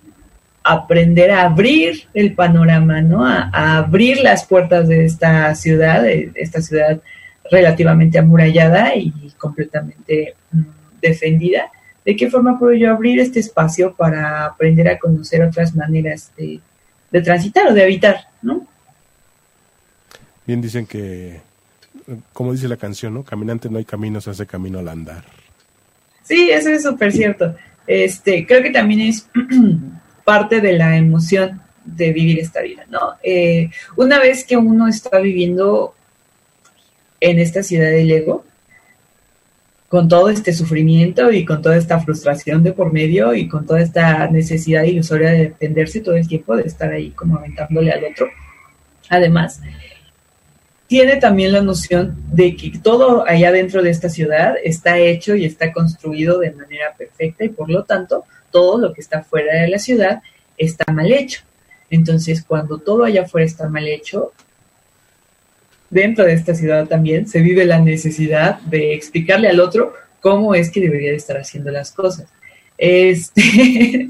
aprender a abrir el panorama, ¿no? A, abrir las puertas de esta ciudad, de esta ciudad relativamente amurallada y completamente mm, defendida, ¿De qué forma puedo yo abrir este espacio para aprender a conocer otras maneras de, transitar o de habitar, ¿no? Bien dicen que, como dice la canción, ¿no? Caminante no hay camino, se hace camino al andar. Sí, eso es súper cierto. Este, creo que también es parte de la emoción de vivir esta vida, ¿no? Eh, una vez que uno está viviendo en esta ciudad del ego, con todo este sufrimiento y con toda esta frustración de por medio y con toda esta necesidad ilusoria de defenderse todo el tiempo, de estar ahí como aventándole al otro. Además, tiene también la noción de que todo allá dentro de esta ciudad está hecho y está construido de manera perfecta y por lo tanto todo lo que está fuera de la ciudad está mal hecho. Entonces, cuando todo allá afuera está mal hecho, dentro de esta ciudad también se vive la necesidad de explicarle al otro cómo es que debería de estar haciendo las cosas. Este,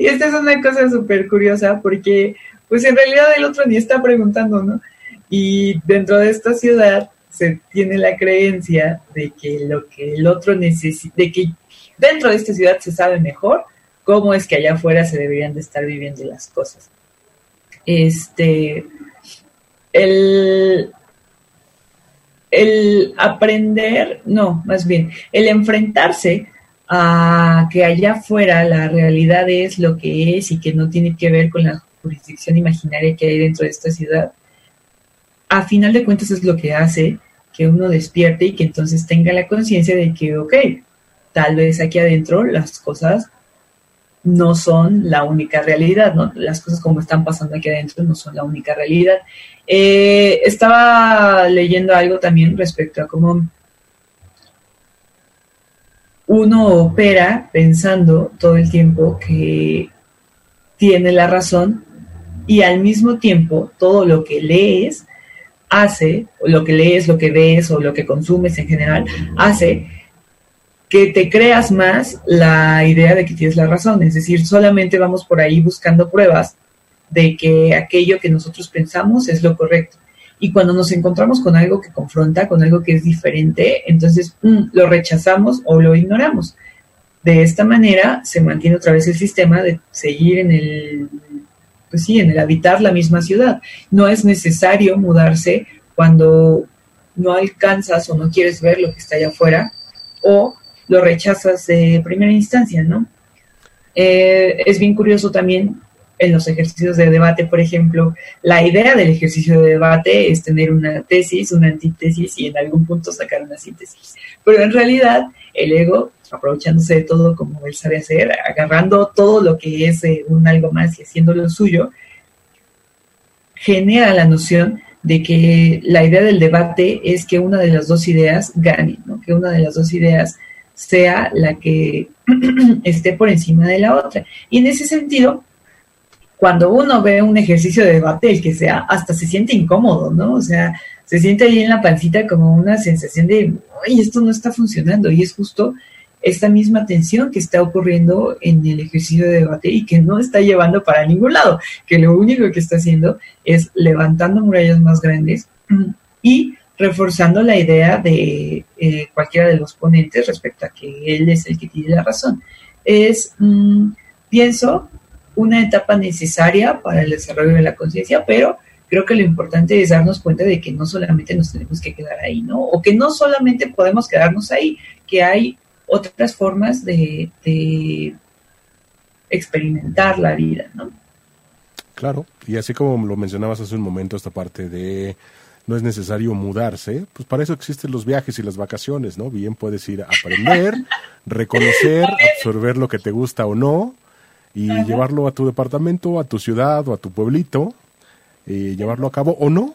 y esta es una cosa súper curiosa porque pues en realidad el otro ni está preguntando, ¿no? Y dentro de esta ciudad se tiene la creencia de que lo que el otro necesita, de que dentro de esta ciudad se sabe mejor cómo es que allá afuera se deberían de estar viviendo las cosas. Este, el, el aprender, no, más bien, el enfrentarse a que allá afuera la realidad es lo que es y que no tiene que ver con la jurisdicción imaginaria que hay dentro de esta ciudad, a final de cuentas es lo que hace que uno despierte y que entonces tenga la conciencia de que, ok, tal vez aquí adentro las cosas no son la única realidad, ¿no? Las cosas como están pasando aquí adentro no son la única realidad. Eh, estaba leyendo algo también respecto a cómo uno opera pensando todo el tiempo que tiene la razón y al mismo tiempo todo lo que lees hace, o lo que lees, lo que ves o lo que consumes en general, hace que te creas más la idea de que tienes la razón. Es decir, solamente vamos por ahí buscando pruebas de que aquello que nosotros pensamos es lo correcto. Y cuando nos encontramos con algo que confronta, con algo que es diferente, entonces mm, lo rechazamos o lo ignoramos. De esta manera se mantiene otra vez el sistema de seguir en el pues sí, en el habitar la misma ciudad. No es necesario mudarse cuando no alcanzas o no quieres ver lo que está allá afuera o lo rechazas de primera instancia, ¿no? Eh, es bien curioso también en los ejercicios de debate, por ejemplo, la idea del ejercicio de debate es tener una tesis, una antítesis y en algún punto sacar una síntesis. Pero en realidad el ego aprovechándose de todo como él sabe hacer, agarrando todo lo que es eh, un algo más y haciendo lo suyo, genera la noción de que la idea del debate es que una de las dos ideas gane, ¿no? que una de las dos ideas sea la que esté por encima de la otra. Y en ese sentido, cuando uno ve un ejercicio de debate, el que sea, hasta se siente incómodo, ¿no? O sea, se siente ahí en la pancita como una sensación de, ay, esto no está funcionando. Y es justo esta misma tensión que está ocurriendo en el ejercicio de debate y que no está llevando para ningún lado, que lo único que está haciendo es levantando murallas más grandes y reforzando la idea de eh, cualquiera de los ponentes respecto a que él es el que tiene la razón. Es, mm, pienso, una etapa necesaria para el desarrollo de la conciencia, pero creo que lo importante es darnos cuenta de que no solamente nos tenemos que quedar ahí, ¿no? O que no solamente podemos quedarnos ahí, que hay otras formas de, experimentar la vida, ¿no? Claro, y así como lo mencionabas hace un momento, esta parte de no es necesario mudarse, pues para eso existen los viajes y las vacaciones, ¿no? Bien puedes ir a aprender, reconocer, absorber lo que te gusta o no, y llevarlo a tu departamento, a tu ciudad o a tu pueblito, y llevarlo a cabo o no,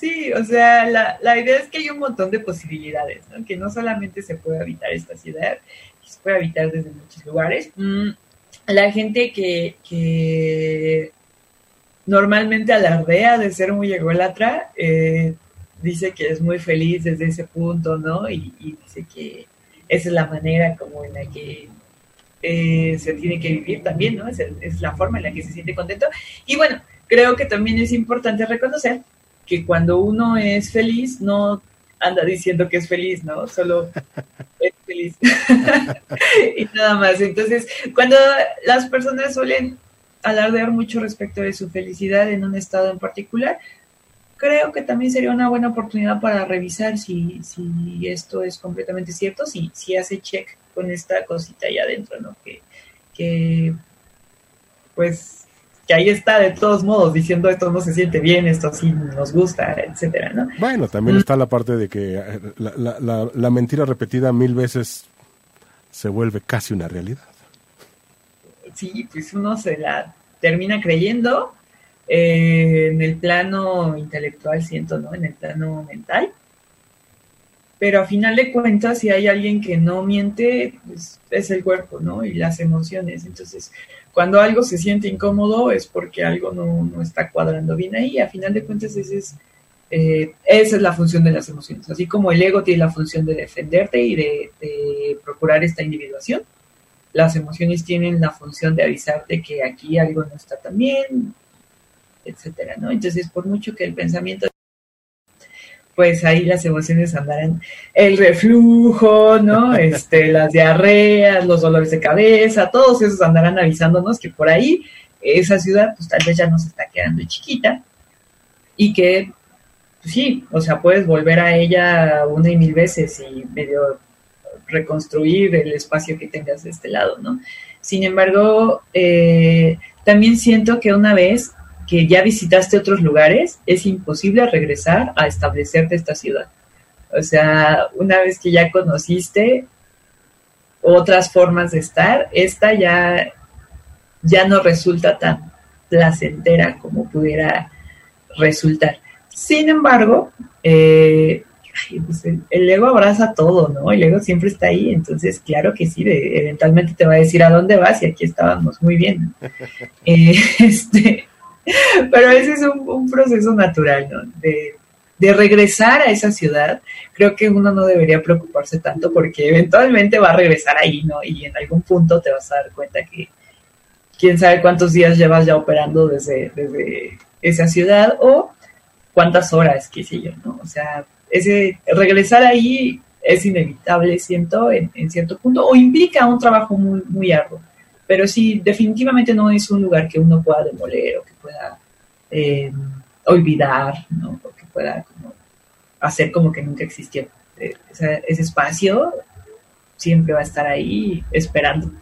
Sí, o sea, la, la, idea es que hay un montón de posibilidades, ¿no? que no solamente se puede habitar esta ciudad, se puede habitar desde muchos lugares. Mm, la gente que, que normalmente alardea de ser muy ególatra, eh, dice que es muy feliz desde ese punto, ¿no? Y, dice que esa es la manera como en la que eh, se tiene que vivir también, ¿no? Es, es la forma en la que se siente contento. Y bueno, creo que también es importante reconocer que cuando uno es feliz no anda diciendo que es feliz, ¿no? Solo es feliz. y nada más. Entonces, cuando las personas suelen alardear mucho respecto de su felicidad en un estado en particular, creo que también sería una buena oportunidad para revisar si, si esto es completamente cierto, si, si hace check con esta cosita ahí adentro, ¿no? Que, que pues que ahí está de todos modos diciendo esto no se siente bien, esto sí nos gusta, etcétera, ¿no? Bueno, también está la parte de que eh, la, mentira repetida mil veces se vuelve casi una realidad. Sí, pues uno se la termina creyendo eh, en el plano intelectual, siento, ¿no? En el plano mental. Pero a final de cuentas, si hay alguien que no miente, pues es el cuerpo, ¿no? Y las emociones. Entonces, cuando algo se siente incómodo es porque algo no, está cuadrando bien ahí. A final de cuentas, ese es eh, esa es la función de las emociones. Así como el ego tiene la función de defenderte y de, procurar esta individuación, las emociones tienen la función de avisarte que aquí algo no está tan bien, etcétera, ¿no? Entonces, por mucho que el pensamiento pues ahí las emociones andarán el reflujo, ¿no? Este, las diarreas, los dolores de cabeza, todos esos andarán avisándonos que por ahí esa ciudad pues tal vez ya nos está quedando chiquita y que pues, sí, o sea, puedes volver a ella una y mil veces y medio reconstruir el espacio que tengas de este lado, ¿no? Sin embargo, eh, también siento que una vez que ya visitaste otros lugares, es imposible regresar a establecerte esta ciudad. O sea, una vez que ya conociste otras formas de estar, esta ya, ya no resulta tan placentera como pudiera resultar. Sin embargo, eh, pues el, ego abraza todo, ¿no? El ego siempre está ahí, entonces claro que sí, eventualmente te va a decir a dónde vas y aquí estábamos muy bien. Eh, este, pero ese es un, proceso natural, ¿no? De, regresar a esa ciudad, creo que uno no debería preocuparse tanto porque eventualmente va a regresar ahí, ¿no? Y en algún punto te vas a dar cuenta que quién sabe cuántos días llevas ya operando desde, desde esa ciudad o cuántas horas, qué sé yo, ¿no? O sea, ese regresar ahí es inevitable, siento, en, cierto punto, o implica un trabajo muy, arduo pero sí, definitivamente no es un lugar que uno pueda demoler o que pueda eh, olvidar, ¿no? O que pueda como hacer como que nunca existió. Eh, ese, espacio siempre va a estar ahí esperando.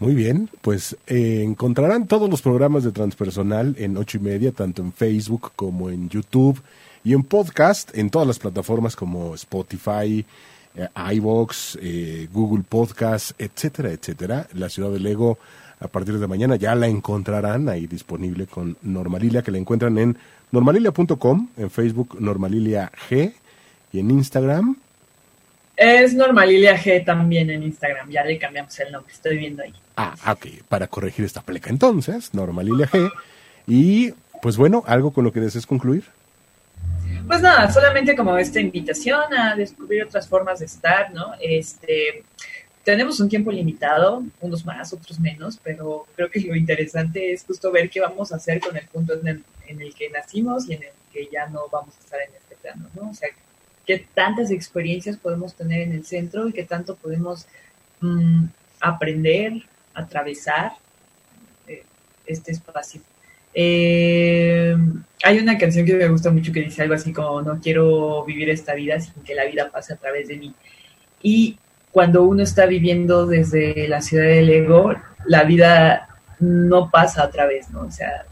Muy bien, pues eh, encontrarán todos los programas de Transpersonal en ocho y media, tanto en Facebook como en YouTube y en podcast, en todas las plataformas como Spotify, eh, iVox, eh, Google Podcast, etcétera, etcétera. La ciudad del Lego a partir de mañana ya la encontrarán ahí disponible con Normalilia, que la encuentran en normalilia.com, en Facebook Normalilia G y en Instagram. Es Normalilia G también en Instagram, ya le cambiamos el nombre, estoy viendo ahí. Ah, ok, para corregir esta pleca entonces, Normalilia G. Y pues bueno, algo con lo que desees concluir. Pues nada, solamente como esta invitación a descubrir otras formas de estar, ¿no? Este, tenemos un tiempo limitado, unos más, otros menos, pero creo que lo interesante es justo ver qué vamos a hacer con el punto en el, que nacimos y en el que ya no vamos a estar en este plano, ¿no? O sea, qué tantas experiencias podemos tener en el centro y qué tanto podemos mm, aprender, atravesar eh, este espacio. Eh, hay una canción que me gusta mucho que dice algo así como no quiero vivir esta vida sin que la vida pase a través de mí. Y cuando uno está viviendo desde la ciudad del ego, la vida no pasa a través, ¿no? O sea,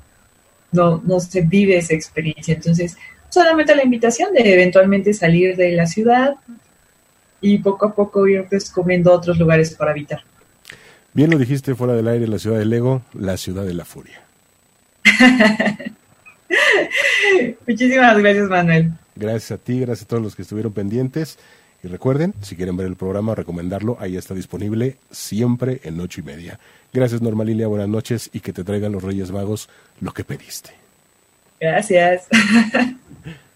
no, no se vive esa experiencia. Entonces, solamente la invitación de eventualmente salir de la ciudad y poco a poco ir descubriendo otros lugares para habitar. Bien lo dijiste fuera del aire, la ciudad del ego, la ciudad de la furia. Muchísimas gracias, Manuel. Gracias a ti, gracias a todos los que estuvieron pendientes. Y recuerden, si quieren ver el programa, recomendarlo, ahí está disponible siempre en ocho y media. Gracias, Norma Lilia, buenas noches y que te traigan los Reyes Magos lo que pediste. Gracias.